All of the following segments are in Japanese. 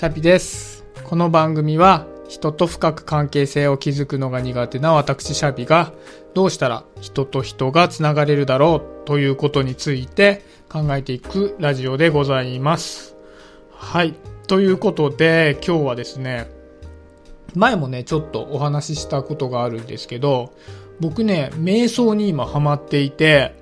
シャピです。この番組は人と深く関係性を築くのが苦手な私シャピがどうしたら人と人がつながれるだろうということについて考えていくラジオでございます。はい。ということで今日はですね、前もね、ちょっとお話ししたことがあるんですけど、僕ね、瞑想に今ハマっていて、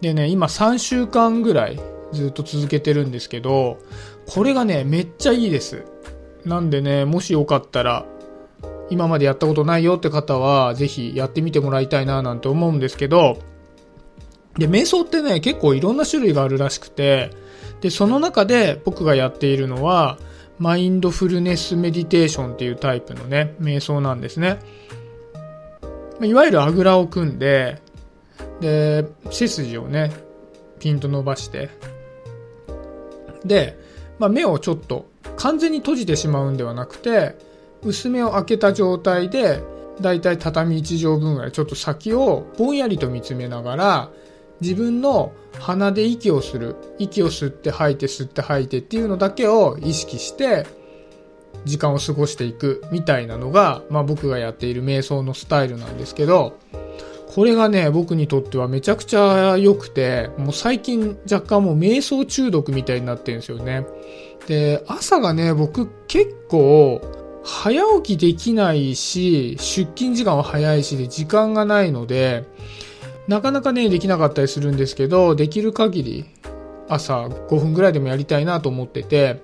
でね、今3週間ぐらいずっと続けてるんですけど、これがね、めっちゃいいです。なんでね、もしよかったら、今までやったことないよって方は、ぜひやってみてもらいたいななんて思うんですけど、で、瞑想ってね、結構いろんな種類があるらしくて、で、その中で僕がやっているのは、マインドフルネスメディテーションっていうタイプのね、瞑想なんですね。いわゆるあぐらを組んで、で、背筋をね、ピンと伸ばして、で、まあ、目をちょっと完全に閉じてしまうんではなくて、薄目を開けた状態で、だいたい畳1畳分ぐらいちょっと先をぼんやりと見つめながら、自分の鼻で息をする。息を吸って吐いて吸って吐いてっていうのだけを意識して、時間を過ごしていくみたいなのが、まあ僕がやっている瞑想のスタイルなんですけど、これがね、僕にとってはめちゃくちゃ良くて、もう最近若干もう瞑想中毒みたいになってるんですよね。で、朝がね、僕結構早起きできないし、出勤時間は早いしで時間がないので、なかなかね、できなかったりするんですけど、できる限り朝5分ぐらいでもやりたいなと思ってて、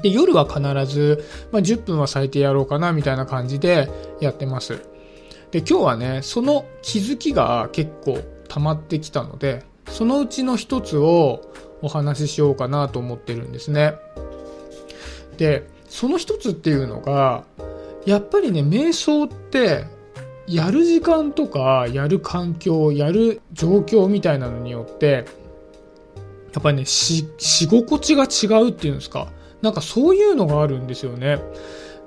で、夜は必ず、まあ、10分は最低やろうかなみたいな感じでやってます。で、今日はね、その気づきが結構溜まってきたので、そのうちの一つをお話ししようかなと思ってるんですね。で、その一つっていうのが、やっぱりね、瞑想って、やる時間とか、やる環境、やる状況みたいなのによって、やっぱりね、し、し心地が違うっていうんですか。なんかそういうのがあるんですよね。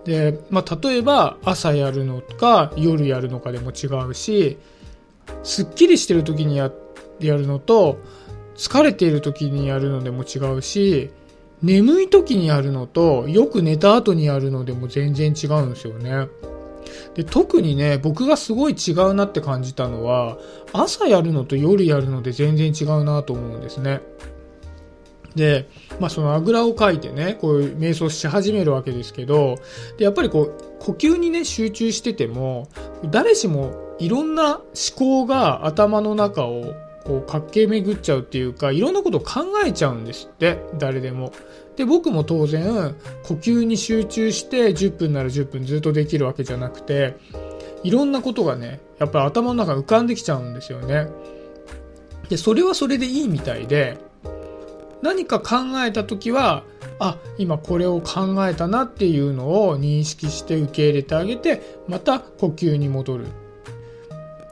で、まあ、例えば朝やるのか夜やるのかでも違うし、すっきりしてる時にややるのと、疲れている時にやるのでも違うし、眠い時にやるのと、よく寝た後にやるのでも全然違うんですよね。で特にね、僕がすごい違うなって感じたのは、朝やるのと夜やるので全然違うなと思うんですね。で、まあそのあぐらをかいてね、こういう瞑想し始めるわけですけど、で、やっぱりこう、呼吸にね、集中してても、誰しもいろんな思考が頭の中をこう駆け巡っちゃうっていうか、いろんなことを考えちゃうんですって、誰でも。で、僕も当然、呼吸に集中して10分なら10分ずっとできるわけじゃなくて、いろんなことがね、やっぱり頭の中浮かんできちゃうんですよね。で、それはそれでいいみたいで、何か考えた時は、あ、今これを考えたなっていうのを認識して受け入れてあげて、また呼吸に戻る。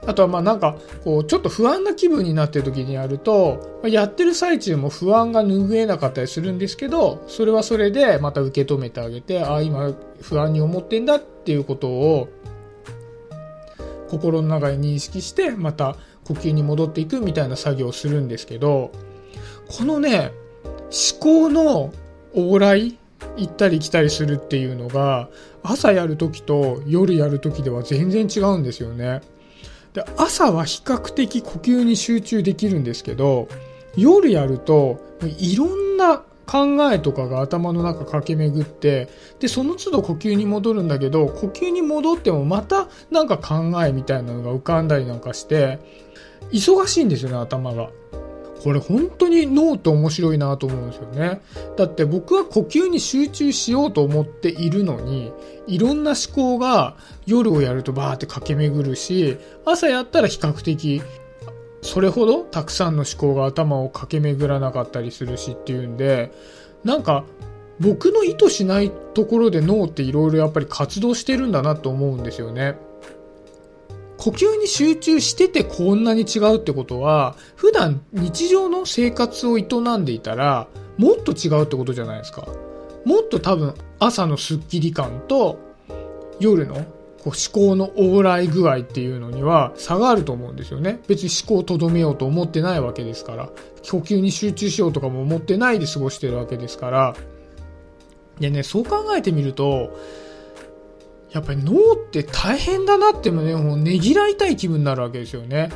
あとはまあなんか、こう、ちょっと不安な気分になってる時にやると、やってる最中も不安が拭えなかったりするんですけど、それはそれでまた受け止めてあげて、あ、今不安に思ってんだっていうことを、心の中に認識して、また呼吸に戻っていくみたいな作業をするんですけど、このね、思考の往来、行ったり来たりするっていうのが、朝やるときと夜やるときでは全然違うんですよね。で朝は比較的呼吸に集中できるんですけど、夜やるといろんな考えとかが頭の中駆け巡って、で、その都度呼吸に戻るんだけど、呼吸に戻ってもまたなんか考えみたいなのが浮かんだりなんかして、忙しいんですよね、頭が。これ本当に脳って面白いなと思うんですよね。だって僕は呼吸に集中しようと思っているのに、いろんな思考が夜をやるとバーって駆け巡るし、朝やったら比較的それほどたくさんの思考が頭を駆け巡らなかったりするしっていうんで、なんか僕の意図しないところで脳っていろいろやっぱり活動してるんだなと思うんですよね。呼吸に集中しててこんなに違うってことは、普段日常の生活を営んでいたら、もっと違うってことじゃないですか。もっと多分朝のスッキリ感と夜のこう思考の往来具合っていうのには差があると思うんですよね。別に思考をとどめようと思ってないわけですから、呼吸に集中しようとかも思ってないで過ごしてるわけですから、でね、そう考えてみると、やっぱり脳って大変だなってもね、もうねぎらいたい気分になるわけですよね。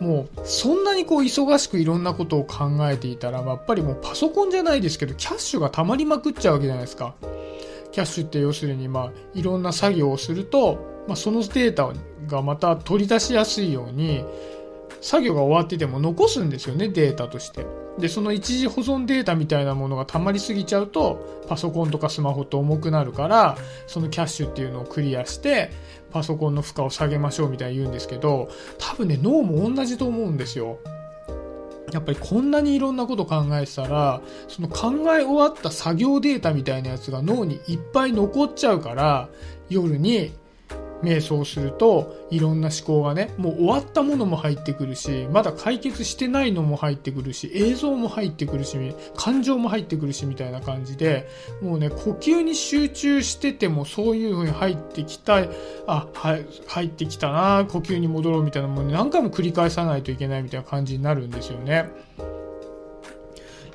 もう、そんなにこう忙しくいろんなことを考えていたら、やっぱりもうパソコンじゃないですけど、キャッシュが溜まりまくっちゃうわけじゃないですか。キャッシュって要するに、まあ、いろんな作業をすると、まあ、そのデータがまた取り出しやすいように、作業が終わってても残すんですよね、データとして。で、その一時保存データみたいなものが溜まりすぎちゃうと、パソコンとかスマホって重くなるから、そのキャッシュっていうのをクリアして、パソコンの負荷を下げましょうみたいに言うんですけど、多分ね、脳も同じと思うんですよ。やっぱりこんなにいろんなこと考えてたら、その考え終わった作業データみたいなやつが脳にいっぱい残っちゃうから、夜に瞑想するといろんな思考がねもう終わったものも入ってくるしまだ解決してないのも入ってくるし映像も入ってくるし感情も入ってくるしみたいな感じでもうね呼吸に集中しててもそういう風に入ってきたあは入ってきたな呼吸に戻ろうみたいなもの何回も繰り返さないといけないみたいな感じになるんですよね。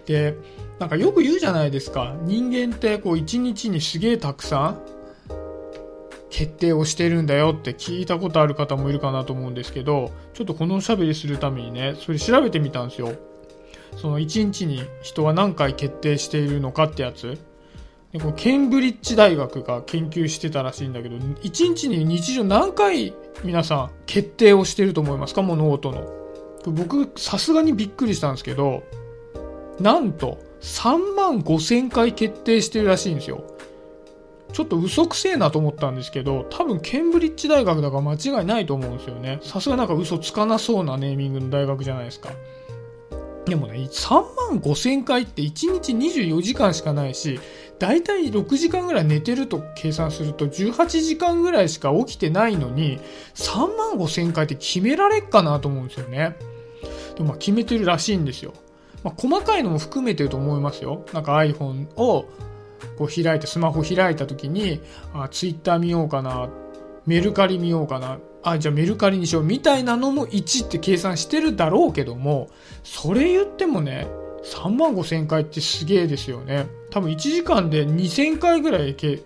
でなんかよく言うじゃないですか人間ってこう一日にすげえたくさん決定をしてるんだよって聞いたことある方もいるかなと思うんですけど、ちょっとこのおしゃべりするためにね、それ調べてみたんですよ。その1日に人は何回決定しているのかってやつ。でこケンブリッジ大学が研究してたらしいんだけど、1日に日常何回皆さん決定をしてると思いますか物事の。僕、さすがにびっくりしたんですけど、なんと3万5千回決定してるらしいんですよ。ちょっと嘘くせえなと思ったんですけど、多分ケンブリッジ大学だから間違いないと思うんですよね。さすがなんか嘘つかなそうなネーミングの大学じゃないですか。でもね、3万5千回って1日24時間しかないし、だいたい6時間ぐらい寝てると計算すると18時間ぐらいしか起きてないのに、3万5千回って決められっかなと思うんですよね。でもまあ決めてるらしいんですよ。まあ、細かいのも含めてると思いますよ。なんか iPhone をこう開いて、スマホ開いた時に、あ、ツイッター見ようかな、メルカリ見ようかな、あ、じゃあメルカリにしようみたいなのも1って計算してるだろうけども、それ言ってもね、3万5千回ってすげえですよね。多分1時間で2000回ぐらいけ、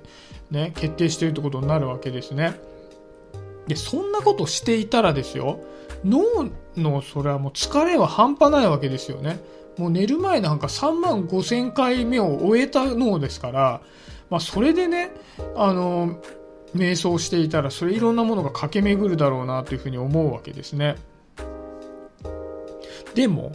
ね、決定してるってことになるわけですね。で、そんなことしていたらですよ、脳のそれはもう疲れは半端ないわけですよね。もう寝る前なんか3万5千回目を終えた脳ですから、まあそれでね、あの、瞑想していたらそれいろんなものが駆け巡るだろうなというふうに思うわけですね。でも、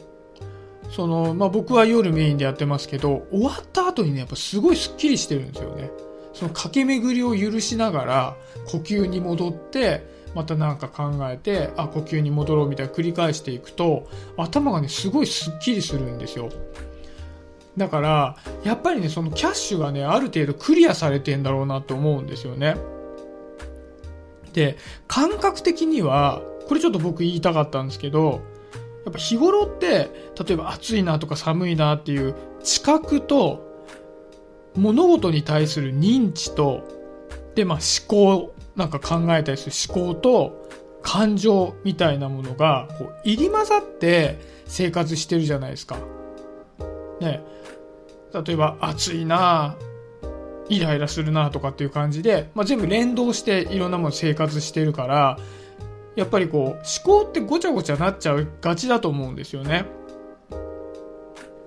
その、まあ僕は夜メインでやってますけど、終わった後にね、やっぱすごいスッキリしてるんですよね。その駆け巡りを許しながら呼吸に戻って、また何か考えて、あ、呼吸に戻ろうみたいな繰り返していくと、頭がね、すごいスッキリするんですよ。だから、やっぱりね、そのキャッシュがね、ある程度クリアされてんだろうなって思うんですよね。で、感覚的には、これちょっと僕言いたかったんですけど、やっぱ日頃って、例えば暑いなとか寒いなっていう知覚と、物事に対する認知と、で、まあ思考なんか考えたりする思考と感情みたいなものがこう入り混ざって生活してるじゃないですか。ね。例えば暑いなイライラするなとかっていう感じで、まあ、全部連動していろんなもの生活してるから、やっぱりこう思考ってごちゃごちゃなっちゃうがちだと思うんですよね。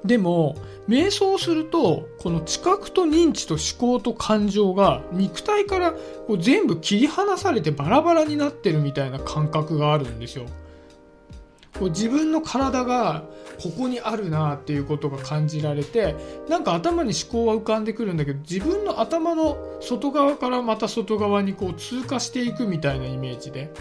でも、瞑想すると、この知覚と認知と思考と感情が肉体からこう全部切り離されてバラバラになってるみたいな感覚があるんですよ。こう自分の体がここにあるなっていうことが感じられてなんか頭に思考は浮かんでくるんだけど自分の頭の外側からまた外側にこう通過していくみたいなイメージで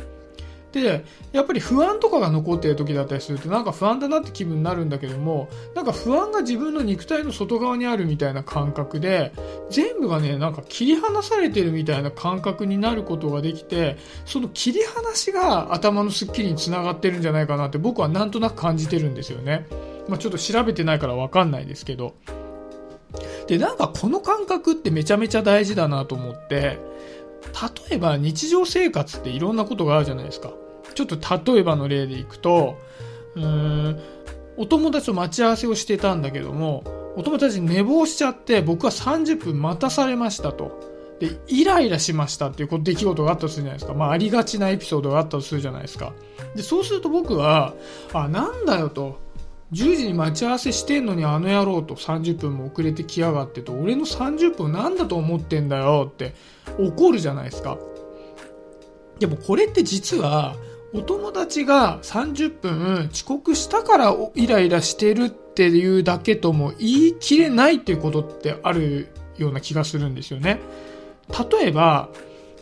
で、やっぱり不安とかが残っている時だったりすると、なんか不安だなって気分になるんだけども、なんか不安が自分の肉体の外側にあるみたいな感覚で、全部がね、なんか切り離されてるみたいな感覚になることができて、その切り離しが頭のスッキリにつながってるんじゃないかなって僕はなんとなく感じてるんですよね。まあ、ちょっと調べてないからわかんないですけど。で、なんかこの感覚ってめちゃめちゃ大事だなと思って、例えば日常生活っていろんなことがあるじゃないですか。ちょっと例えばの例でいくと、うーん、お友達と待ち合わせをしてたんだけども、お友達寝坊しちゃって僕は30分待たされましたと。で、イライラしましたっていう出来事があったとするじゃないですか。まあ、ありがちなエピソードがあったとするじゃないですか。で、そうすると僕は、あ、なんだよと。10時に待ち合わせしてんのにあの野郎と30分も遅れてきやがってと、俺の30分なんだと思ってんだよって怒るじゃないですか。でもこれって実は、お友達が30分遅刻したからイライラしてるっていうだけとも言い切れないっていうことってあるような気がするんですよね。例えば、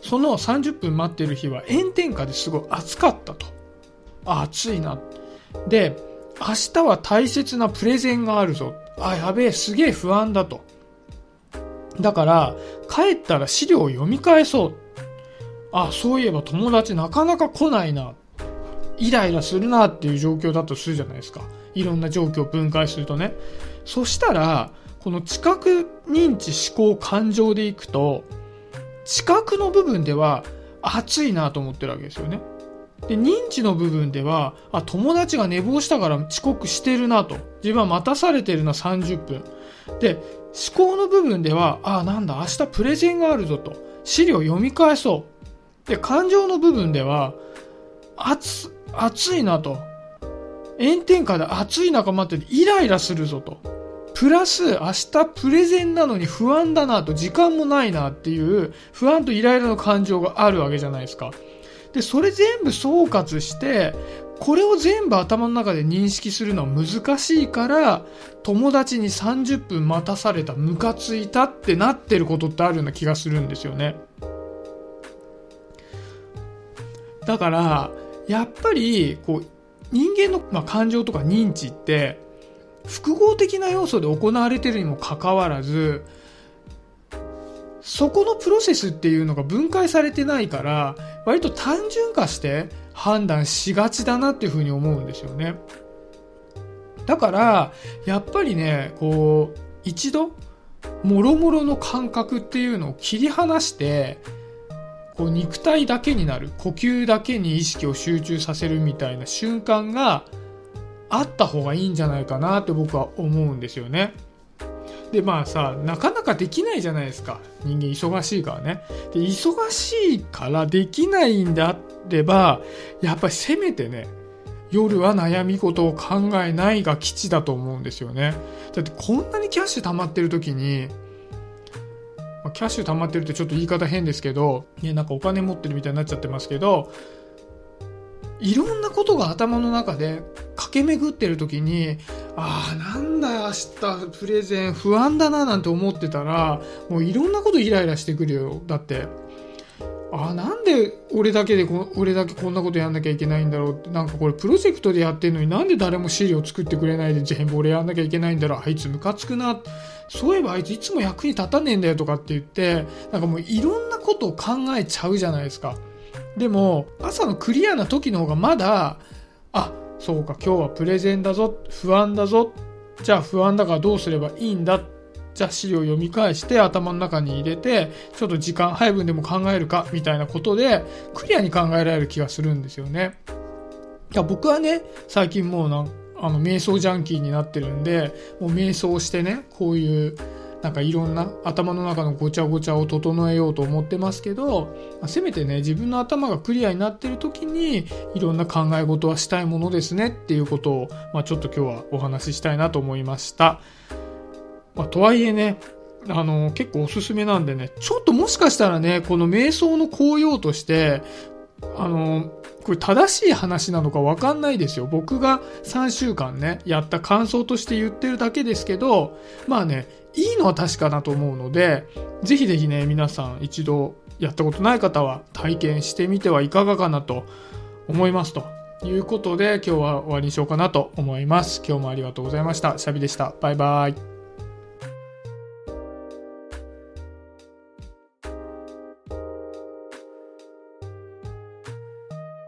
その30分待ってる日は炎天下ですごい暑かったと。暑いな。で、明日は大切なプレゼンがあるぞ。あ、やべえ、すげえ不安だと。だから、帰ったら資料を読み返そう。あ、そういえば友達なかなか来ないな。イライラするなっていう状況だとするじゃないですか。いろんな状況を分解するとね。そしたら、この知覚認知思考感情でいくと、知覚の部分では暑いなと思ってるわけですよね。で、認知の部分では、あ、友達が寝坊したから遅刻してるなと。自分は待たされてるな30分。で、思考の部分では、あ、なんだ、明日プレゼンがあるぞと。資料読み返そう。で、感情の部分では、暑、暑いなと。炎天下で暑い中待っててイライラするぞと。プラス、明日プレゼンなのに不安だなと、時間もないなっていう不安とイライラの感情があるわけじゃないですか。で、それ全部総括して、これを全部頭の中で認識するのは難しいから、友達に30分待たされた、ムカついたってなってることってあるような気がするんですよね。だから、やっぱり、こう、人間の、まあ、感情とか認知って、複合的な要素で行われてるにもかかわらず、そこのプロセスっていうのが分解されてないから、割と単純化して判断しがちだなっていうふうに思うんですよね。だから、やっぱりね、こう、一度、もろもろの感覚っていうのを切り離して、こう肉体だけになる、呼吸だけに意識を集中させるみたいな瞬間があった方がいいんじゃないかなって僕は思うんですよね。で、まあさ、なかなかできないじゃないですか。人間忙しいからね。で、忙しいからできないんであれば、やっぱりせめてね、夜は悩み事を考えないが基地だと思うんですよね。だってこんなにキャッシュ溜まってる時に、キャッシュ溜まってるってちょっと言い方変ですけど、ね、なんかお金持ってるみたいになっちゃってますけど、いろんなことが頭の中で駆け巡ってる時に、ああ、なんだよ、明日プレゼン不安だななんて思ってたら、もういろんなことイライラしてくるよ。だって、ああ、なんで俺だけでこ、俺だけこんなことやんなきゃいけないんだろうって、なんかこれプロジェクトでやってんのになんで誰も資料作ってくれないで全部俺やんなきゃいけないんだろう、あいつムカつくな。そういえばあいついつも役に立たねえんだよとかって言って、なんかもういろんなことを考えちゃうじゃないですか。でも、朝のクリアな時の方がまだ、あ、そうか、今日はプレゼンだぞ、不安だぞ、じゃあ不安だからどうすればいいんだ、じゃあ資料読み返して頭の中に入れて、ちょっと時間配分でも考えるか、みたいなことで、クリアに考えられる気がするんですよね。いや僕はね、最近もうなんあの、瞑想ジャンキーになってるんで、もう瞑想してね、こういう、なんかいろんな頭の中のごちゃごちゃを整えようと思ってますけど、せめてね、自分の頭がクリアになってる時に、いろんな考え事はしたいものですねっていうことを、まあ、ちょっと今日はお話ししたいなと思いました。まあ、とはいえね、あの、結構おすすめなんでね、ちょっともしかしたらね、この瞑想の効用として、あの、これ正しい話なのかわかんないですよ。僕が3週間ね、やった感想として言ってるだけですけど、まあね、いいのは確かなと思うので、ぜひぜひね、皆さん一度やったことない方は体験してみてはいかがかなと思いますということで、今日は終わりにしようかなと思います。今日もありがとうございました。シャビでした。バイバイ。